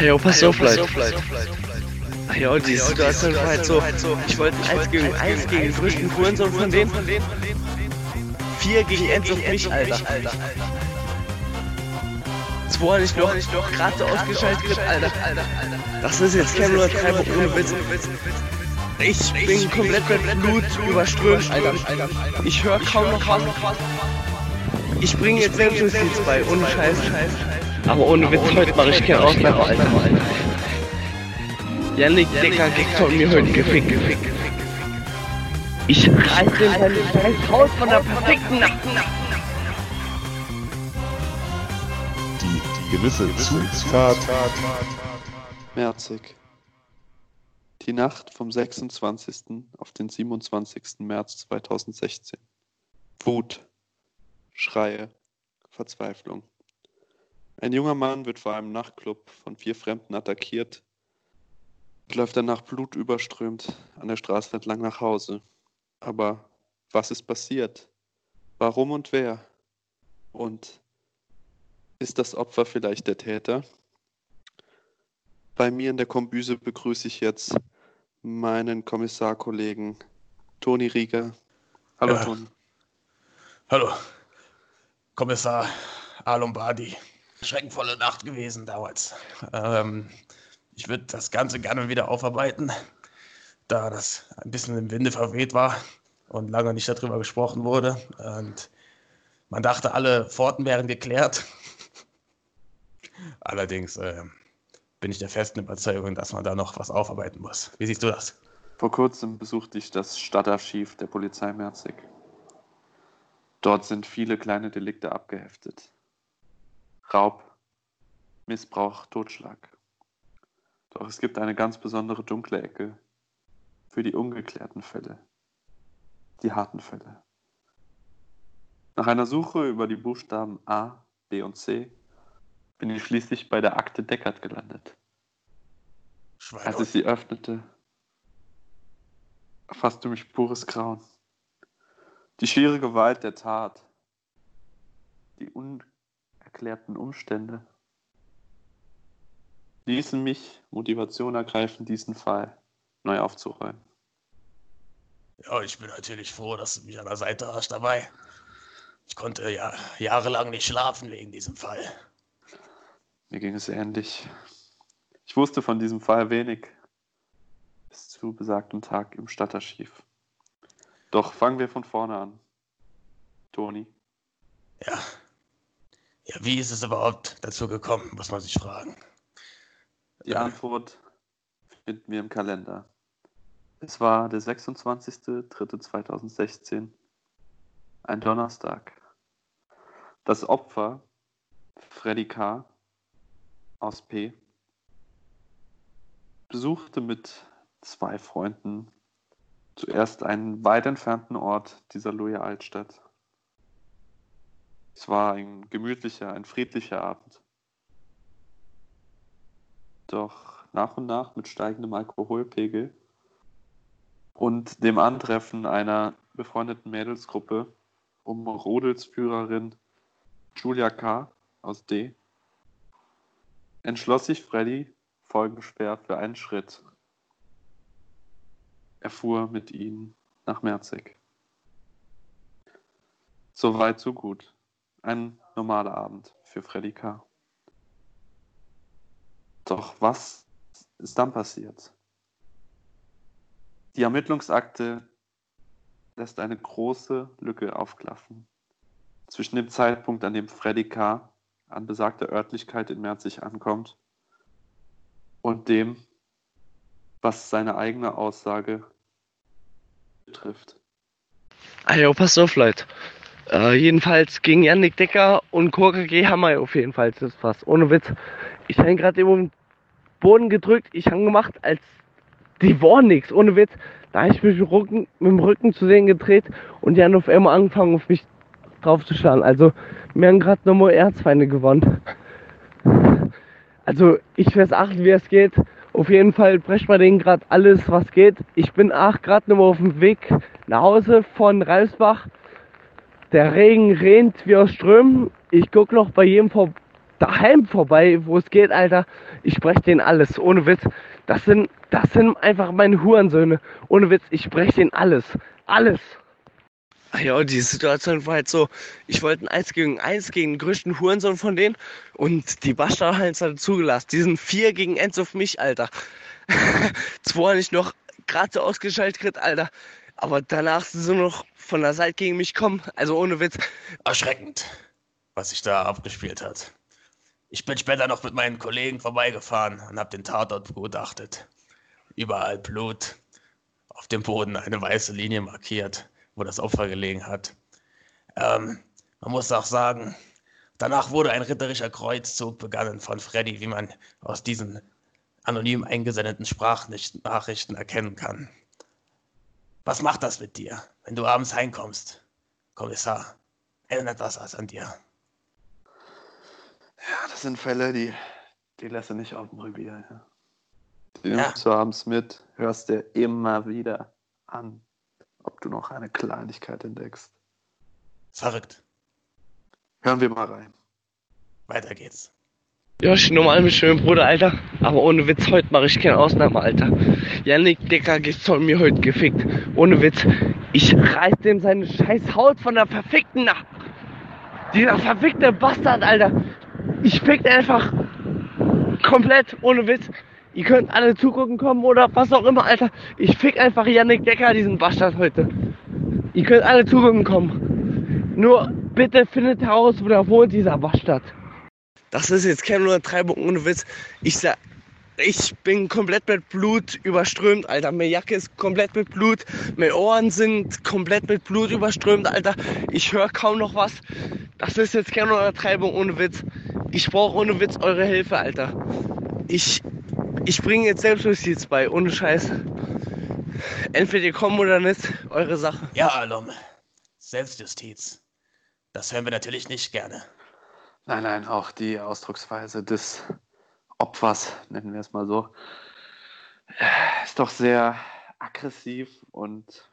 Jo, pass auf, Leute. Jo, die Situation war halt so, ich wollte 1 gegen 1 gegen den größten Hurensohn von denen. 4 gegen 1 auf mich, Alter. Zwei ich noch, gerade ausgeschaltet, Alter. Das ist jetzt kein Übertreibung ohne Witz. Ich bin komplett mit Blut überströmt, Alter. Ich höre kaum noch was. Ich bringe jetzt Selbstjustiz bei, ohne Scheiß. Aber ohne Witz, heute mache ich keinen Ausnahme, Alter. Janik Decker kriegt von mir heute gefickt. Ich reiß den seine scheiß Haus von der perfekten Nacht. Die gewisse Zutat. Merzig. Die Nacht vom 26. auf den 27. März 2016. Wut, Schreie, Verzweiflung. Ein junger Mann wird vor einem Nachtclub von vier Fremden attackiert und läuft danach blutüberströmt an der Straße entlang nach Hause. Aber was ist passiert? Warum und wer? Und ist das Opfer vielleicht der Täter? Bei mir in der Kombüse begrüße ich jetzt meinen Kommissarkollegen Toni Rieger. Hallo Ja. Toni. Hallo, Kommissar Alombardi. Schreckenvolle Nacht gewesen damals. Ähm, ich würde das Ganze gerne wieder aufarbeiten, da das ein bisschen im Winde verweht war und lange nicht darüber gesprochen wurde. Und man dachte, alle Pforten wären geklärt. Allerdings äh, bin ich der festen Überzeugung, dass man da noch was aufarbeiten muss. Wie siehst du das? Vor kurzem besuchte ich das Stadtarchiv der Polizei Merzig. Dort sind viele kleine Delikte abgeheftet. Raub, Missbrauch, Totschlag. Doch es gibt eine ganz besondere dunkle Ecke für die ungeklärten Fälle, die harten Fälle. Nach einer Suche über die Buchstaben A, B und C bin ich schließlich bei der Akte Deckert gelandet. Als ich sie öffnete, erfasste mich pures Grauen. Die schiere Gewalt der Tat, die unerklärten Umstände ließen mich Motivation ergreifen, diesen Fall neu aufzuräumen. Ja, ich bin natürlich froh, dass du mich an der Seite hast dabei. Ich konnte ja jahrelang nicht schlafen wegen diesem Fall. Mir ging es ähnlich. Ich wusste von diesem Fall wenig bis zu besagtem Tag im Stadtarchiv. Doch fangen wir von vorne an. Toni, Ja. Ja, wie ist es überhaupt dazu gekommen, muss man sich fragen. die. Antwort finden wir im Kalender. Es war der 26.03.2016, ein Donnerstag. Das Opfer, Freddy K. aus P., besuchte mit zwei Freunden zuerst einen weit entfernten Ort dieser Loja Altstadt. Es war ein gemütlicher, ein friedlicher Abend. Doch nach und nach mit steigendem Alkoholpegel und dem Antreffen einer befreundeten Mädelsgruppe um Rodelsführerin Julia K. aus D. entschloss sich Freddy folgenschwer für einen Schritt. Er fuhr mit ihnen nach Merzig. So weit, so gut. Ein normaler Abend für Freddy K. Doch was ist dann passiert? Die Ermittlungsakte lässt eine große Lücke aufklaffen. Zwischen dem Zeitpunkt, an dem Freddy K. an besagter Örtlichkeit in Merzig ankommt und dem, was seine eigene Aussage betrifft. Ah jo, pass auf, Leute. Äh, jedenfalls gegen Yannick Decker und Kurka G wir auf jeden Fall das was. Ohne Witz. Ich habe ihn gerade eben den Boden gedrückt, ich habe gemacht, als die war nix, ohne Witz. Da habe ich mich mit dem Rücken, mit dem Rücken zu sehen gedreht und die haben auf einmal angefangen, auf mich drauf zu schlagen. Also, wir haben gerade nochmal Erzfeinde gewonnen. Also, ich weiß acht, wie es geht. Auf jeden Fall brechen wir denen gerade alles, was geht. Ich bin auch gerade nochmal auf dem Weg nach Hause von Ralfsbach. Der Regen rennt wie aus Strömen. Ich guck noch bei jedem vor, daheim vorbei, wo es geht, Alter. Ich spreche denen alles, ohne Witz. Das sind, das sind einfach meine Hurensöhne. Ohne Witz, ich spreche denen alles. Alles. Ach Ja, die Situation war halt so, ich wollte ein 1 gegen 1 gegen den größten Hurensohn von denen und die es halt zugelassen. Die sind 4 gegen 1 auf mich, Alter. Zwar nicht noch gerade so ausgeschaltet Alter. Aber danach sind sie noch von der Seite gegen mich kommen. Also ohne Witz. Erschreckend, was sich da abgespielt hat. Ich bin später noch mit meinen Kollegen vorbeigefahren und habe den Tatort begutachtet. Überall Blut, auf dem Boden eine weiße Linie markiert, wo das Opfer gelegen hat. Ähm, man muss auch sagen, danach wurde ein ritterischer Kreuzzug begangen von Freddy, wie man aus diesen anonym eingesendeten Sprachnachrichten erkennen kann. Was macht das mit dir, wenn du abends heimkommst, Kommissar? Ändert das was an dir? Ja, das sind Fälle, die, die lässt du nicht auf dem Revier. Ja. Die Ja. nimmst du abends mit, hörst dir immer wieder an, ob du noch eine Kleinigkeit entdeckst. Verrückt. Hören wir mal rein. Weiter geht's. Ich normal mit schönem Bruder, Alter. Aber ohne Witz, heute mache ich keine Ausnahme, Alter. Yannick Decker geht von mir heute gefickt. Ohne Witz. Ich reiß dem seine scheiß Haut von der verfickten nach. Dieser verfickte Bastard, Alter. Ich fick einfach komplett, ohne Witz. Ihr könnt alle zugucken kommen oder was auch immer, Alter. Ich fick einfach Yannick Decker, diesen Bastard heute. Ihr könnt alle zugucken kommen. Nur bitte findet heraus, wo der wohnt, dieser Bastard. Das ist jetzt keine Untertreibung ohne Witz. Ich sag, ich bin komplett mit Blut überströmt, Alter. Meine Jacke ist komplett mit Blut. Meine Ohren sind komplett mit Blut überströmt, Alter. Ich höre kaum noch was. Das ist jetzt keine Untertreibung ohne Witz. Ich brauche ohne Witz eure Hilfe, Alter. Ich, ich bringe jetzt Selbstjustiz bei, ohne Scheiß. Entweder ihr kommt oder nicht, eure Sache. Ja, Alum. Selbstjustiz. Das hören wir natürlich nicht gerne. Nein, nein, auch die Ausdrucksweise des Opfers, nennen wir es mal so, ist doch sehr aggressiv und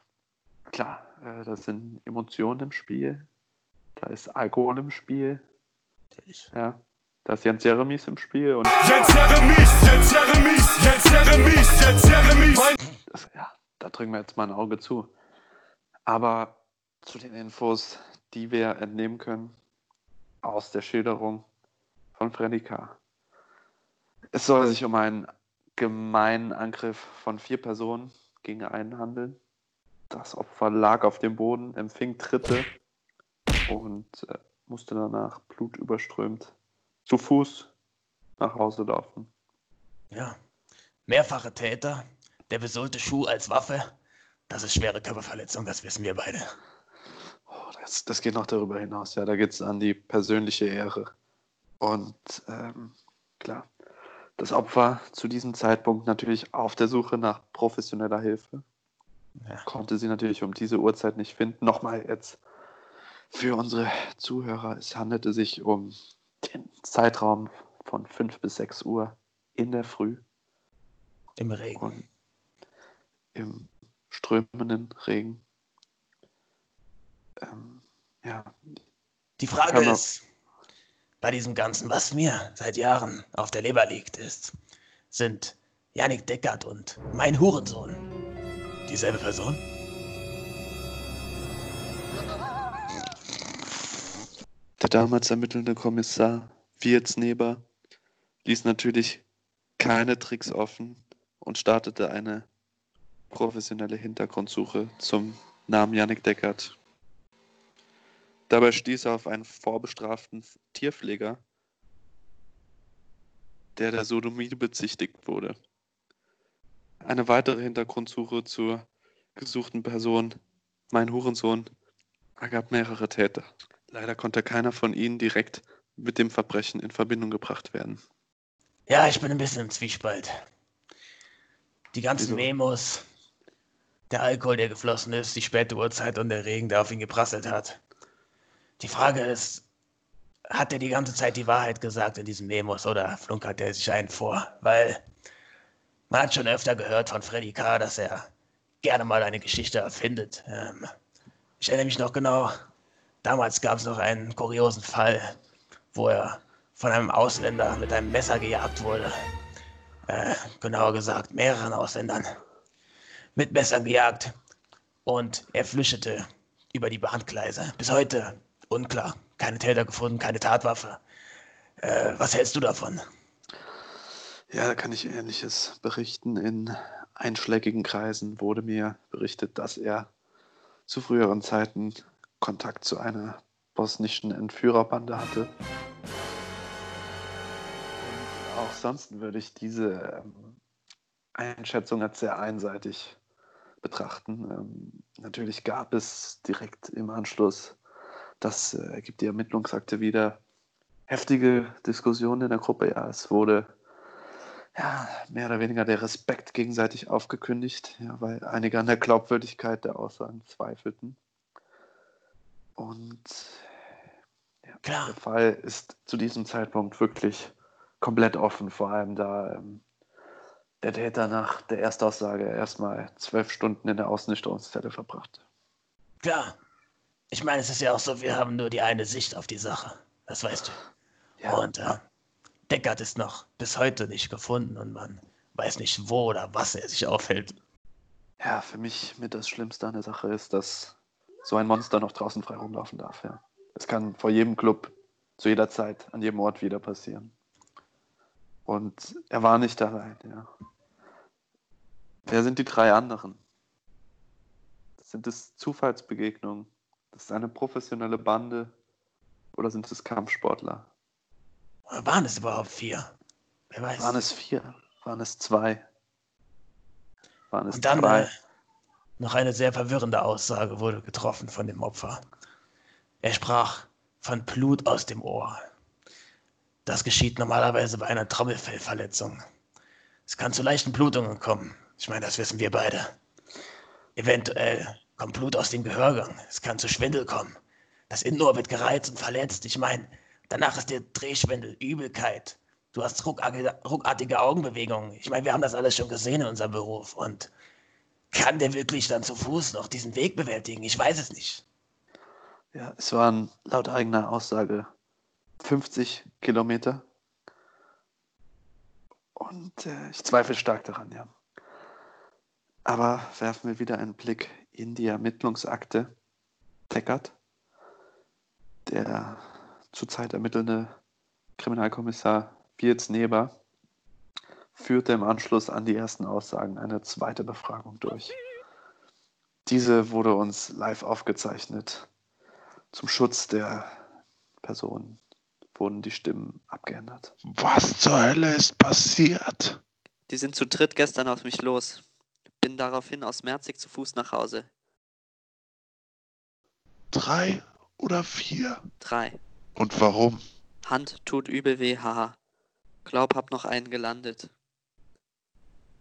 klar, äh, da sind Emotionen im Spiel, da ist Alkohol im Spiel, ja, da ist Jens Jeremies im Spiel und Jens Jeremies, Jens Jeremies, Jens Jeremies, Jens Jeremies. das, ja, da drücken wir jetzt mal ein Auge zu. Aber zu den Infos, die wir entnehmen können aus der Schilderung von Freddy K. Es soll sich um einen gemeinen Angriff von vier Personen gegen einen handeln. Das Opfer lag auf dem Boden, empfing Tritte und äh, musste danach blutüberströmt zu Fuß nach Hause laufen. Ja. Mehrfache Täter, der besohlte Schuh als Waffe. Das ist schwere Körperverletzung, das wissen wir beide. Das, das geht noch darüber hinaus, ja. Da geht es an die persönliche Ehre. Und ähm, klar, das Opfer zu diesem Zeitpunkt natürlich auf der Suche nach professioneller Hilfe. Ja. Konnte sie natürlich um diese Uhrzeit nicht finden. Nochmal jetzt für unsere Zuhörer, es handelte sich um den Zeitraum von 5 bis 6 Uhr in der Früh Im Regen. im strömenden Regen. Ähm, ja, Die Frage ist, bei diesem Ganzen, was mir seit Jahren auf der Leber liegt, ist, sind Janik Deckert und mein Hurensohn dieselbe Person? Der damals ermittelnde Kommissar Wirtsneber ließ natürlich keine Tricks offen und startete eine professionelle Hintergrundsuche zum Namen Yannick Deckert. Dabei stieß er auf einen vorbestraften Tierpfleger, der der Sodomie bezichtigt wurde. Eine weitere Hintergrundsuche zur gesuchten Person, mein Hurensohn, ergab mehrere Täter. Leider konnte keiner von ihnen direkt mit dem Verbrechen in Verbindung gebracht werden. Ja, ich bin ein bisschen im Zwiespalt. Die ganzen Wieso? Memos, der Alkohol, der geflossen ist, die späte Uhrzeit und der Regen, der auf ihn geprasselt hat. Die Frage ist, hat er die ganze Zeit die Wahrheit gesagt in diesen Memos oder flunkert er sich einen vor? Weil man hat schon öfter gehört von Freddy K., dass er gerne mal eine Geschichte erfindet. Ähm, ich erinnere mich noch genau, damals gab es noch einen kuriosen Fall, wo er von einem Ausländer mit einem Messer gejagt wurde. Äh, genauer gesagt, mehreren Ausländern mit Messern gejagt. Und er flüchtete über die Bahngleise. Bis heute unklar. Keine Täter gefunden, keine Tatwaffe. Äh, was hältst du davon? Ja, da kann ich Ähnliches berichten. In einschlägigen Kreisen wurde mir berichtet, dass er zu früheren Zeiten Kontakt zu einer bosnischen Entführerbande hatte. Und auch sonst würde ich diese ähm, Einschätzung als sehr einseitig betrachten. Ähm, natürlich gab es direkt im Anschluss, das äh, ergibt die Ermittlungsakte wieder, heftige Diskussionen in der Gruppe. Ja, es wurde ja, mehr oder weniger der Respekt gegenseitig aufgekündigt, ja, weil einige an der Glaubwürdigkeit der Aussagen zweifelten. Und ja, Klar. der Fall ist zu diesem Zeitpunkt wirklich komplett offen, vor allem da ähm, der Täter nach der Erstaussage erstmal zwölf Stunden in der Ausnüchterungszelle verbrachte. Klar. Ich meine, es ist ja auch so, wir haben nur die eine Sicht auf die Sache. Das weißt du. Ja, Und äh, Deckard ist noch bis heute nicht gefunden und man weiß nicht, wo oder was er sich aufhält. ja, für mich mit das Schlimmste an der Sache ist, dass so ein Monster noch draußen frei rumlaufen darf. Ja. Es kann vor jedem Club, zu jeder Zeit, an jedem Ort wieder passieren. Und er war nicht allein. Ja. Wer sind die drei anderen? Sind es Zufallsbegegnungen? Das ist eine professionelle Bande? Oder sind es Kampfsportler? Oder waren es überhaupt vier? Wer weiß. Waren es vier? Waren es zwei? Waren es Und dann drei? noch eine sehr verwirrende Aussage wurde getroffen von dem Opfer. Er sprach von Blut aus dem Ohr. Das geschieht normalerweise bei einer Trommelfellverletzung. Es kann zu leichten Blutungen kommen. Ich meine, das wissen wir beide. Eventuell kommt Blut aus dem Gehörgang. Es kann zu Schwindel kommen. Das Innenohr wird gereizt und verletzt. Ich meine, danach ist dir Drehschwindel, Übelkeit. Du hast ruckartige, ruckartige Augenbewegungen. Ich meine, wir haben das alles schon gesehen in unserem Beruf. Und kann der wirklich dann zu Fuß noch diesen Weg bewältigen? Ich weiß es nicht. Ja, es waren laut eigener Aussage 50 Kilometer. Und äh, ich zweifle stark daran, ja. Aber werfen wir wieder einen Blick in die Ermittlungsakte. Deckert, der zurzeit ermittelnde Kriminalkommissar Bietz Neber, führte im Anschluss an die ersten Aussagen eine zweite Befragung durch. Diese wurde uns live aufgezeichnet. Zum Schutz der Person wurden die Stimmen abgeändert. Was zur Hölle ist passiert? Die sind zu dritt gestern auf mich los. Bin daraufhin aus Merzig zu Fuß nach Hause. Drei oder vier? Drei. Und warum? Hand tut übel weh, haha. Glaub, hab noch einen gelandet.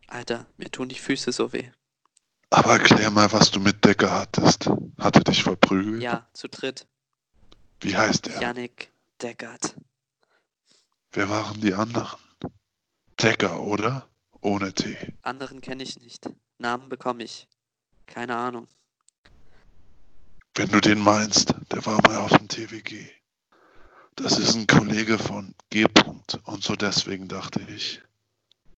Alter, mir tun die Füße so weh. Aber erklär mal, was du mit Decker hattest. Hatte dich verprügelt? Ja, zu dritt. Wie heißt er? Yannick Deckert. Wer waren die anderen? Decker, oder? Ohne T. Anderen kenne ich nicht. Namen bekomme ich. Keine Ahnung. Wenn du den meinst, der war mal auf dem TWG. Das ist ein Kollege von G. -Punkt. Und so deswegen dachte ich,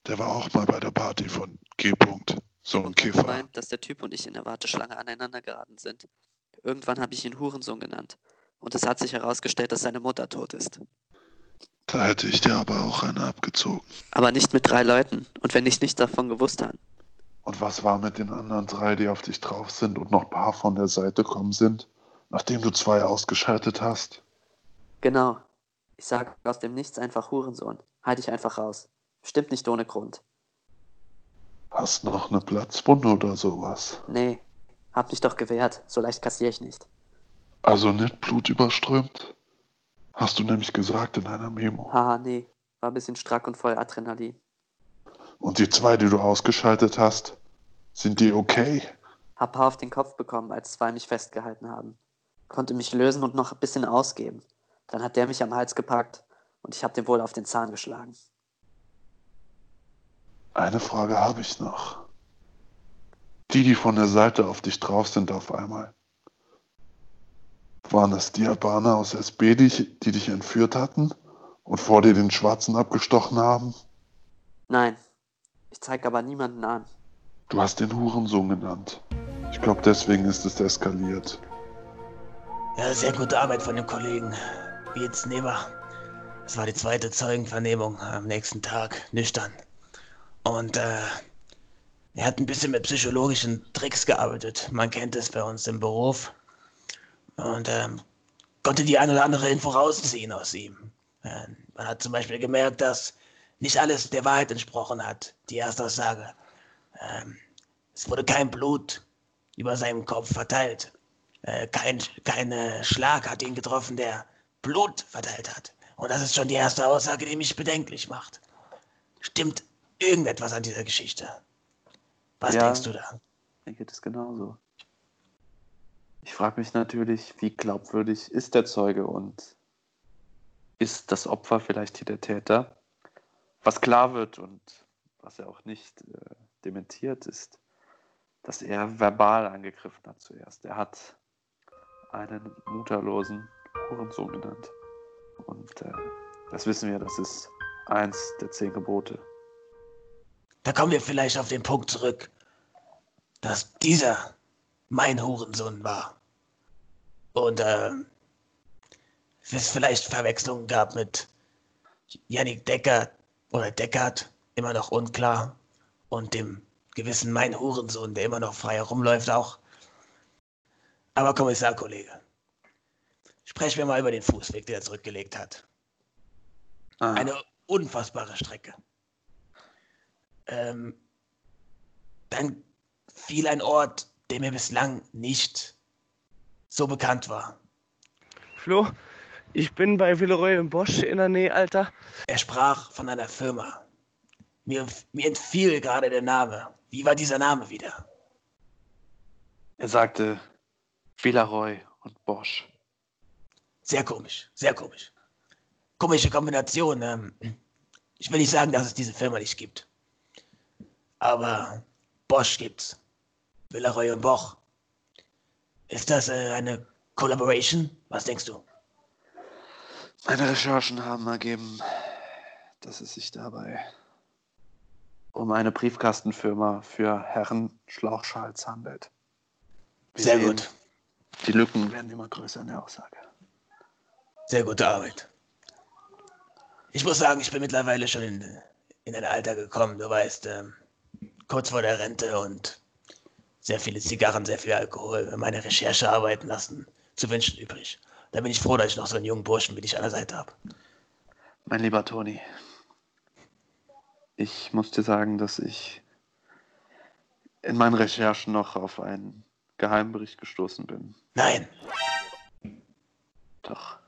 der war auch mal bei der Party von G. -Punkt. So ein Kiffer. meint, dass der Typ und ich in der Warteschlange aneinander geraten sind. Irgendwann habe ich ihn Hurensohn genannt. Und es hat sich herausgestellt, dass seine Mutter tot ist. Da hätte ich dir aber auch eine abgezogen. Aber nicht mit drei Leuten. Und wenn ich nichts davon gewusst habe. Und was war mit den anderen drei, die auf dich drauf sind und noch ein paar von der Seite kommen sind, nachdem du zwei ausgeschaltet hast? Genau. Ich sage aus dem Nichts einfach Hurensohn. Halt dich einfach raus. Stimmt nicht ohne Grund. Hast noch eine Platzwunde oder sowas? Nee, hab dich doch gewehrt. So leicht kassiere ich nicht. Also nicht blutüberströmt? Hast du nämlich gesagt in einer Memo. Haha, nee. War ein bisschen strack und voll Adrenalin. Und die zwei, die du ausgeschaltet hast, sind die okay? Hab paar auf den Kopf bekommen, als zwei mich festgehalten haben. Konnte mich lösen und noch ein bisschen ausgeben. Dann hat der mich am Hals gepackt und ich hab dem wohl auf den Zahn geschlagen. Eine Frage habe ich noch. Die, die von der Seite auf dich drauf sind auf einmal. Waren das die Albaner aus SB, die, ich- die dich entführt hatten? Und vor dir den Schwarzen abgestochen haben? Nein. Ich zeige aber niemanden an. Du hast den Hurensohn genannt. Ich glaube, deswegen ist es eskaliert. Ja, sehr gute Arbeit von dem Kollegen. Wie jetzt Nehmer. Es war die zweite Zeugenvernehmung am nächsten Tag, nüchtern. Und äh, er hat ein bisschen mit psychologischen Tricks gearbeitet. Man kennt es bei uns im Beruf. Und ähm, konnte die ein oder andere Info rausziehen aus ihm. Äh, man hat zum Beispiel gemerkt, dass nicht alles der Wahrheit entsprochen hat, die Erstaussage. Ähm, es wurde kein Blut über seinem Kopf verteilt. Äh, kein kein äh, Schlag hat ihn getroffen, der Blut verteilt hat. Und das ist schon die erste Aussage, die mich bedenklich macht. Stimmt irgendetwas an dieser Geschichte? Was Ja. denkst du da? Mir geht es genauso. Ich frage mich natürlich, wie glaubwürdig ist der Zeuge und ist das Opfer vielleicht hier der Täter? Was klar wird und was er auch nicht äh, dementiert, ist, dass er verbal angegriffen hat zuerst. Er hat einen mutterlosen Hurensohn genannt. Und äh, das wissen wir, das ist eins der zehn Gebote. Da kommen wir vielleicht auf den Punkt zurück, dass dieser mein Hurensohn war. Und äh, es vielleicht Verwechslungen gab mit Yannick Decker oder Deckert, immer noch unklar, und dem gewissen mein Hurensohn, der immer noch frei herumläuft auch. Aber Kommissarkollege, sprechen wir mal über den Fußweg, den er zurückgelegt hat. Ah, Eine unfassbare Strecke. Ähm, dann fiel ein Ort, der mir bislang nicht so bekannt war. Flo, ich bin bei Villeroy und Bosch in der Nähe, Alter. Er sprach von einer Firma. Mir, mir entfiel gerade der Name. Wie war dieser Name wieder? er sagte Villaroy und Bosch. Sehr komisch, sehr komisch. Komische Kombination. Ähm, ich will nicht sagen, dass es diese Firma nicht gibt. Aber Bosch gibt's. Villaroy und Boch. Ist das äh, eine Collaboration? Was denkst du? Meine Recherchen haben ergeben, dass es sich dabei um eine Briefkastenfirma für Herren Schlauchschals handelt. Wir Sehr sehen, gut. Die Lücken werden immer größer in der Aussage. Sehr gute Arbeit. Ich muss sagen, ich bin mittlerweile schon in, in ein Alter gekommen. Du weißt, ähm, kurz vor der Rente und sehr viele Zigarren, sehr viel Alkohol, meine Recherchearbeiten lassen zu wünschen übrig. Da bin ich froh, dass ich noch so einen jungen Burschen wie dich an der Seite habe. Mein lieber Toni, ich muss dir sagen, dass ich in meinen Recherchen noch auf einen Geheimbericht gestoßen bin. Nein, Doch.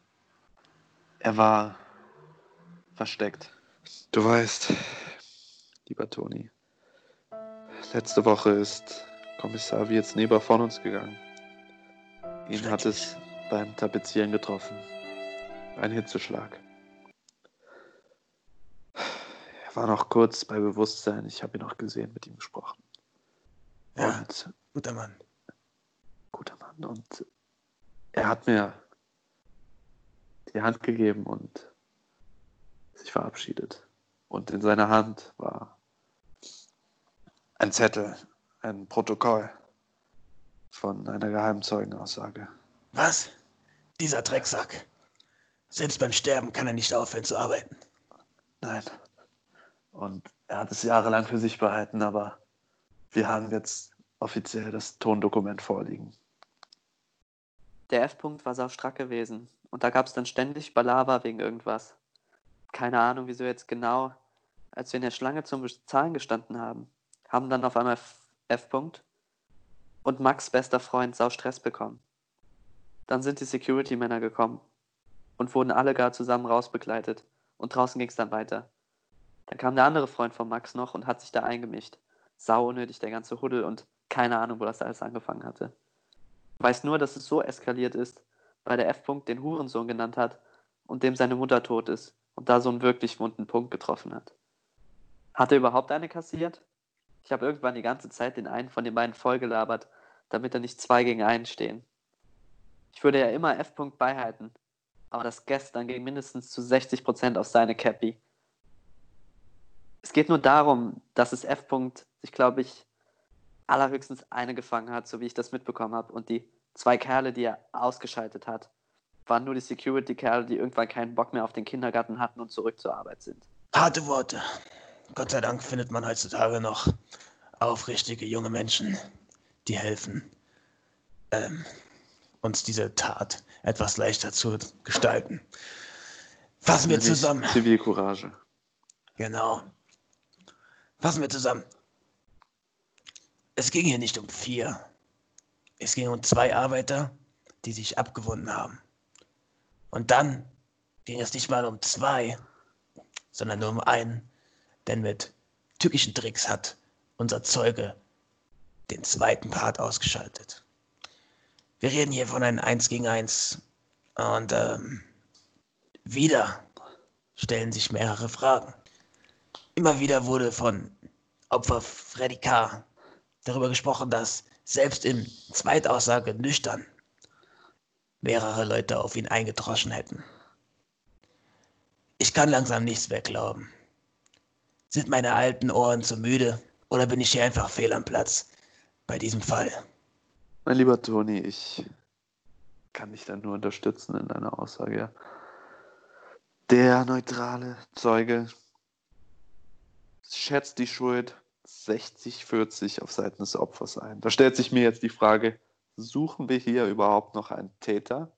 Er war versteckt. Du weißt, lieber Toni, letzte Woche ist Kommissar Wietz-Neber von uns gegangen. Ihn hat es beim Tapezieren getroffen. Ein Hitzeschlag. Er war noch kurz bei Bewusstsein. Ich habe ihn noch gesehen, mit ihm gesprochen. Ja. Und guter Mann. guter Mann. Und er hat mir die Hand gegeben und sich verabschiedet. Und in seiner Hand war ein Zettel, ein Protokoll von einer Geheimzeugenaussage. Was? Dieser Drecksack. Selbst beim Sterben kann er nicht aufhören zu arbeiten. Nein. Und er hat es jahrelang für sich behalten, aber wir haben jetzt offiziell das Tondokument vorliegen. Der F-Punkt war saustrack gewesen. Und da gab es dann ständig Balaber wegen irgendwas. Keine Ahnung, wieso jetzt genau, als wir in der Schlange zum Bezahlen gestanden haben, haben dann auf einmal F- F-Punkt und Max bester Freund sau Stress bekommen. Dann sind die Security-Männer gekommen und wurden alle gar zusammen rausbegleitet. Und draußen ging es dann weiter. Dann kam der andere Freund von Max noch und hat sich da eingemischt. Sau unnötig, der ganze Huddel und keine Ahnung, wo das alles angefangen hatte. Weiß nur, dass es so eskaliert ist, weil der F-Punkt den Hurensohn genannt hat und dem seine Mutter tot ist und da so einen wirklich wunden Punkt getroffen hat. Hat er überhaupt eine kassiert? Ich habe irgendwann die ganze Zeit den einen von den beiden vollgelabert, damit er nicht zwei gegen einen stehen. Ich würde ja immer F-Punkt beihalten, aber das gestern ging mindestens zu 60% auf seine Cappy. Es geht nur darum, dass es F. -Punkt sich, glaube ich, allerhöchstens eine gefangen hat, so wie ich das mitbekommen habe. Und die zwei Kerle, die er ausgeschaltet hat, waren nur die Security-Kerle, die irgendwann keinen Bock mehr auf den Kindergarten hatten und zurück zur Arbeit sind. Harte Worte. Gott sei Dank findet man heutzutage noch aufrichtige junge Menschen, die helfen, ähm, uns diese Tat etwas leichter zu gestalten. Fassen wir zusammen. Zivilcourage. Genau. Fassen wir zusammen. Es ging hier nicht um vier. Es ging um zwei Arbeiter, die sich abgewunden haben. Und dann ging es nicht mal um zwei, sondern nur um einen, denn mit tückischen Tricks hat unser Zeuge den zweiten Part ausgeschaltet. Wir reden hier von einem 1 gegen 1 und ähm, wieder stellen sich mehrere Fragen. Immer wieder wurde von Opfer Freddy K. darüber gesprochen, dass selbst in Zweitaussage nüchtern mehrere Leute auf ihn eingedroschen hätten. Ich kann langsam nichts mehr glauben. Sind meine alten Ohren zu müde oder bin ich hier einfach fehl am Platz bei diesem Fall? Mein lieber Toni, ich kann dich dann nur unterstützen in deiner Aussage. ja. Der neutrale Zeuge schätzt die Schuld 60-40 auf Seiten des Opfers ein. Da stellt sich mir jetzt die Frage, suchen wir hier überhaupt noch einen Täter?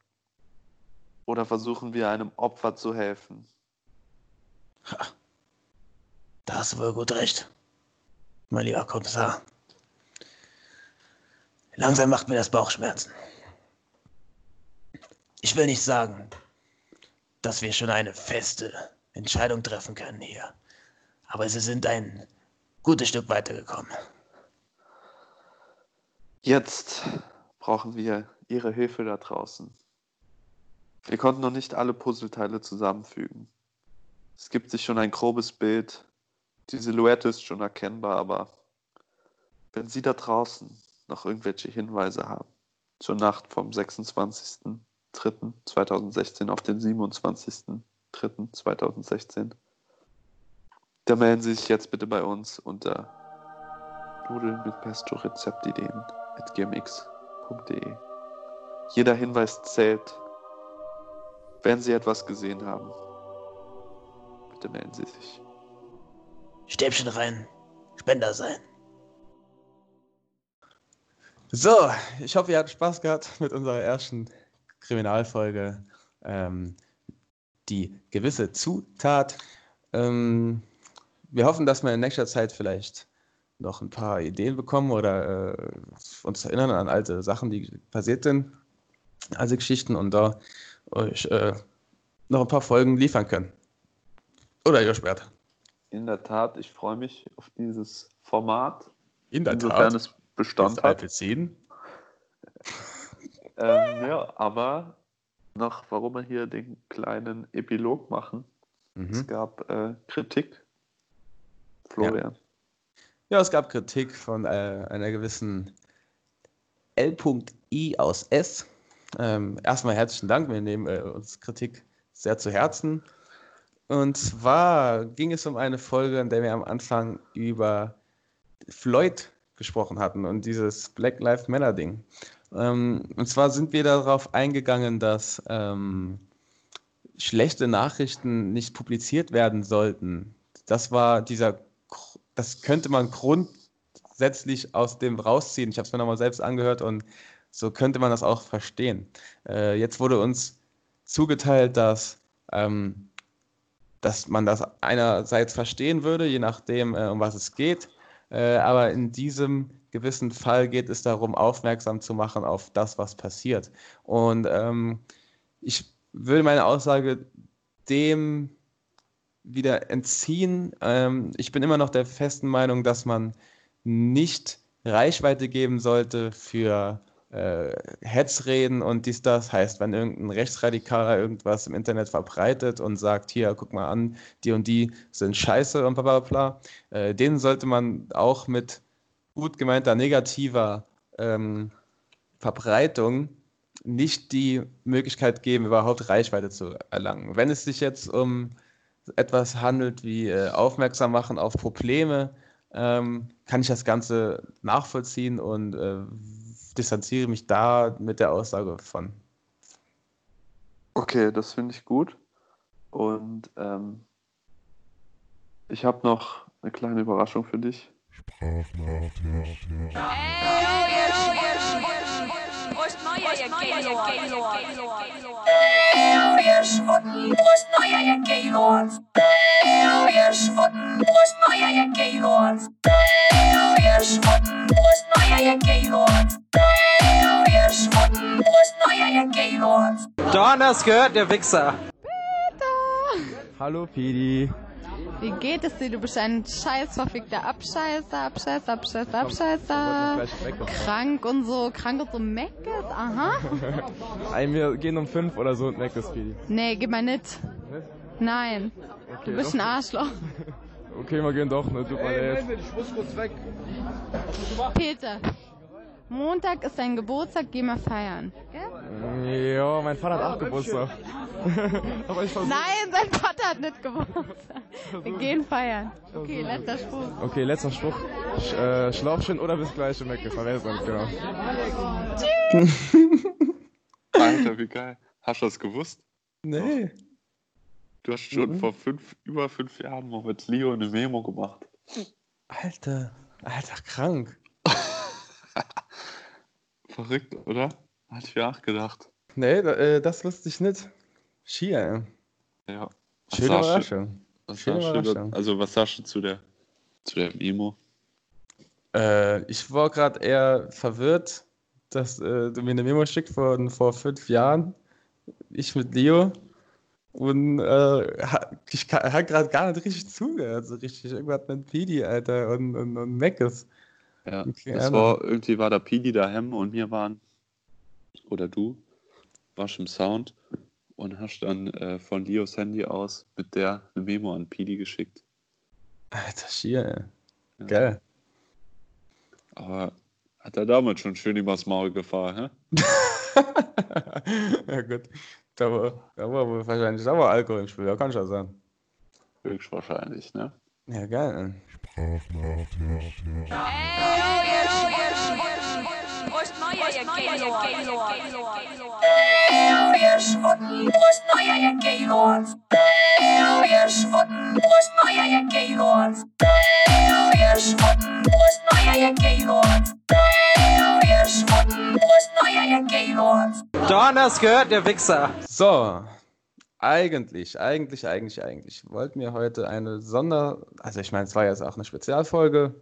Oder versuchen wir einem Opfer zu helfen? Da hast du wohl gut recht, mein lieber Kommissar. Langsam macht mir das Bauchschmerzen. Ich will nicht sagen, dass wir schon eine feste Entscheidung treffen können hier. Aber sie sind ein gutes Stück weitergekommen. Jetzt brauchen wir Ihre Hilfe da draußen. Wir konnten noch nicht alle Puzzleteile zusammenfügen. Es gibt sich schon ein grobes Bild. Die Silhouette ist schon erkennbar, aber wenn Sie da draußen noch irgendwelche Hinweise haben zur Nacht vom 26.03.2016 auf den 27.03.2016, dann melden Sie sich jetzt bitte bei uns unter nudeln mit pesto Rezeptideen at gmx.de. Jeder Hinweis zählt. Wenn Sie etwas gesehen haben, bitte melden Sie sich. Stäbchen rein, Spender sein. So, ich hoffe, ihr habt Spaß gehabt mit unserer ersten Kriminalfolge. Ähm, die gewisse Zutat. Ähm, wir hoffen, dass wir in nächster Zeit vielleicht noch ein paar Ideen bekommen oder äh, uns erinnern an alte Sachen, die passiert sind, alte Geschichten und da euch äh, noch ein paar Folgen liefern können. Oder ihr sperrt. In der Tat, ich freue mich auf dieses Format, In der insofern Tat. es Bestand hat. alte Szenen. Ähm, ja, aber noch, warum wir hier den kleinen Epilog machen. Es Mhm. gab äh, Kritik. Florian. Ja, es gab Kritik von äh, einer gewissen L.I aus S. Ähm, erstmal herzlichen Dank, wir nehmen äh, uns Kritik sehr zu Herzen. Und zwar ging es um eine Folge, in der wir am Anfang über Floyd gesprochen hatten und dieses Black Lives Matter Ding. Ähm, und zwar sind wir darauf eingegangen, dass ähm, schlechte Nachrichten nicht publiziert werden sollten. Das war dieser, das könnte man grundsätzlich aus dem rausziehen. Ich habe es mir nochmal selbst angehört und so könnte man das auch verstehen. Äh, jetzt wurde uns zugeteilt, dass, ähm, dass man das einerseits verstehen würde, je nachdem, äh, um was es geht. Äh, aber in diesem gewissen Fall geht es darum, aufmerksam zu machen auf das, was passiert. Und ähm, ich will meine Aussage dem wieder entziehen. Ähm, ich bin immer noch der festen Meinung, dass man nicht Reichweite geben sollte für äh, Hetzreden und dies, das. Heißt, wenn irgendein Rechtsradikaler irgendwas im Internet verbreitet und sagt, hier, guck mal an, die und die sind scheiße und bla bla bla, äh, denen sollte man auch mit gut gemeinter negativer ähm, Verbreitung nicht die Möglichkeit geben, überhaupt Reichweite zu erlangen. Wenn es sich jetzt um etwas handelt wie äh, aufmerksam machen auf Probleme, ähm, kann ich das Ganze nachvollziehen und äh, distanziere mich da mit der Aussage von. Okay, das finde ich gut. Und ähm, ich habe noch eine kleine Überraschung für dich. Aliens on Donners gehört der Wichser. Peter. Hallo Pidi. Wie geht es dir? Du bist ein scheiß verfickter Abscheißer, Abscheißer, Abscheißer, Abscheißer. Krank und so, krank und so Meckes, aha. Ein, wir gehen um fünf oder so und ist Pidi. Nee, geh mal nicht. Nein, du bist ein Arschloch. Okay, wir gehen doch, ne? Tut mir leid. ich muss kurz weg. Peter, Montag ist dein Geburtstag, geh mal feiern. Ja, mein Vater hat auch Geburtstag. Aber ich versuche. Nein, sein Vater hat nicht Geburtstag. Wir gehen feiern. Okay, letzter Spruch. Okay, letzter Spruch. Sch äh, Schlauchchen oder bis gleich im es nicht genau. Alter, wie geil. Hast du das gewusst? Nee. Du hast schon Mhm. vor fünf, über fünf Jahren mal mit Leo eine Memo gemacht. Alter. Alter, krank. Verrückt, oder? Hatte ich nachgedacht. Nee, da, äh, das wusste ich nicht. Schier. Ja. Schöne Überraschung. Schöne Überraschung. also, was sagst du zu der, zu der Memo? Äh, ich war gerade eher verwirrt, dass äh, du mir eine Memo schickst von vor fünf Jahren. Ich mit Leo. Und äh, ich habe gerade gar nicht richtig zugehört, so richtig. Irgendwas mit Pidi, Alter, und, und, und Meckes. Ja, Okay, das war, irgendwie war da Pidi daheim und wir waren, oder du, warst im Sound und hast dann äh, von Leos Handy aus mit der eine Memo an Pidi geschickt. Alter, schier, ey. Ja. Geil. Aber hat er damals schon schön übers Maul gefahren, hä? ja, gut. Da war, da war wohl wahrscheinlich da war Alkohol im Spiel, ja, kann schon sein. Höchstwahrscheinlich, ne? Ja, geil. Donners gehört der Wichser. So, eigentlich, eigentlich, eigentlich, eigentlich wollten wir heute eine Sonder... Also ich meine, es war jetzt auch eine Spezialfolge.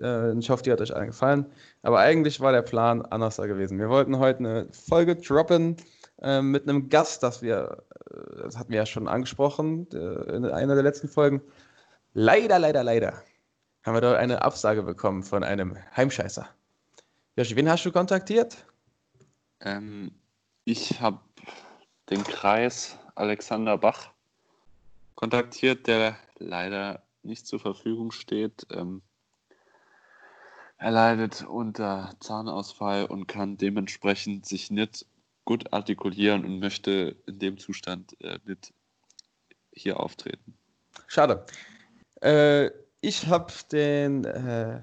Äh, Ich hoffe, die hat euch allen gefallen. Aber eigentlich war der Plan anders da gewesen. Wir wollten heute eine Folge droppen äh, mit einem Gast, das wir, äh, das hatten wir ja schon angesprochen äh, in einer der letzten Folgen. Leider, leider, leider haben wir da eine Absage bekommen von einem Heimscheißer. Joshi, wen hast du kontaktiert? Ähm, ich habe den Kreis Alexander Bach kontaktiert, der leider nicht zur Verfügung steht. Ähm, er leidet unter Zahnausfall und kann dementsprechend sich nicht gut artikulieren und möchte in dem Zustand äh, nicht hier auftreten. Schade. Äh, ich habe den äh,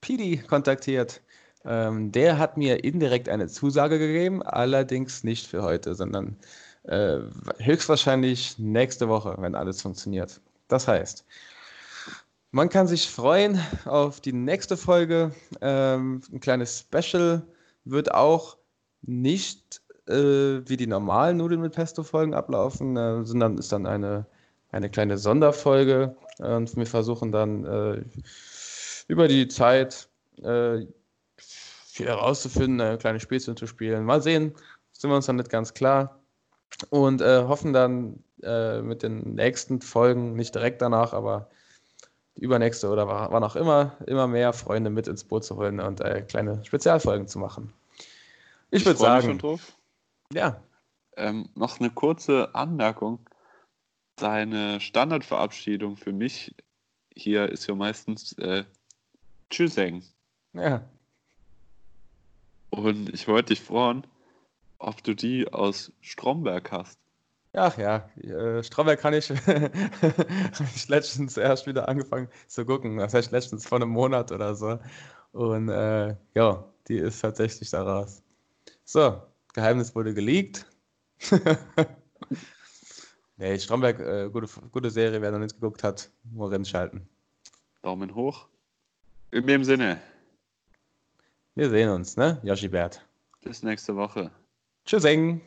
Pidi kontaktiert. Ähm, der hat mir indirekt eine Zusage gegeben, allerdings nicht für heute, sondern äh, höchstwahrscheinlich nächste Woche, wenn alles funktioniert. Das heißt, man kann sich freuen auf die nächste Folge. Ähm, ein kleines Special wird auch nicht äh, wie die normalen Nudeln mit Pesto-Folgen ablaufen, äh, sondern ist dann eine, eine kleine Sonderfolge. Und wir versuchen dann äh, über die Zeit äh, viel herauszufinden, kleine Spielchen zu spielen. Mal sehen, sind wir uns dann nicht ganz klar. Und äh, hoffen dann äh, mit den nächsten Folgen, nicht direkt danach, aber die übernächste oder wa- wann auch immer, immer mehr Freunde mit ins Boot zu holen und äh, kleine Spezialfolgen zu machen. Ich würde freu mich sagen, schon drauf. ja, Ähm, noch eine kurze Anmerkung. Deine Standardverabschiedung für mich hier ist ja meistens äh, Tschüsseng. ja, Und ich wollte dich fragen, ob du die aus Stromberg hast. Ach ja, äh, Stromberg kann ich, ich letztens erst wieder angefangen zu gucken. Das heißt letztens vor einem Monat oder so. Und äh, ja, die ist tatsächlich da raus. So, Geheimnis wurde geleakt. nee, Stromberg, äh, gute, gute Serie, wer noch nicht geguckt hat, nur schalten. Daumen hoch. In dem Sinne, Wir sehen uns, ne? Yoshi Bert. bis nächste Woche. Tschüssing.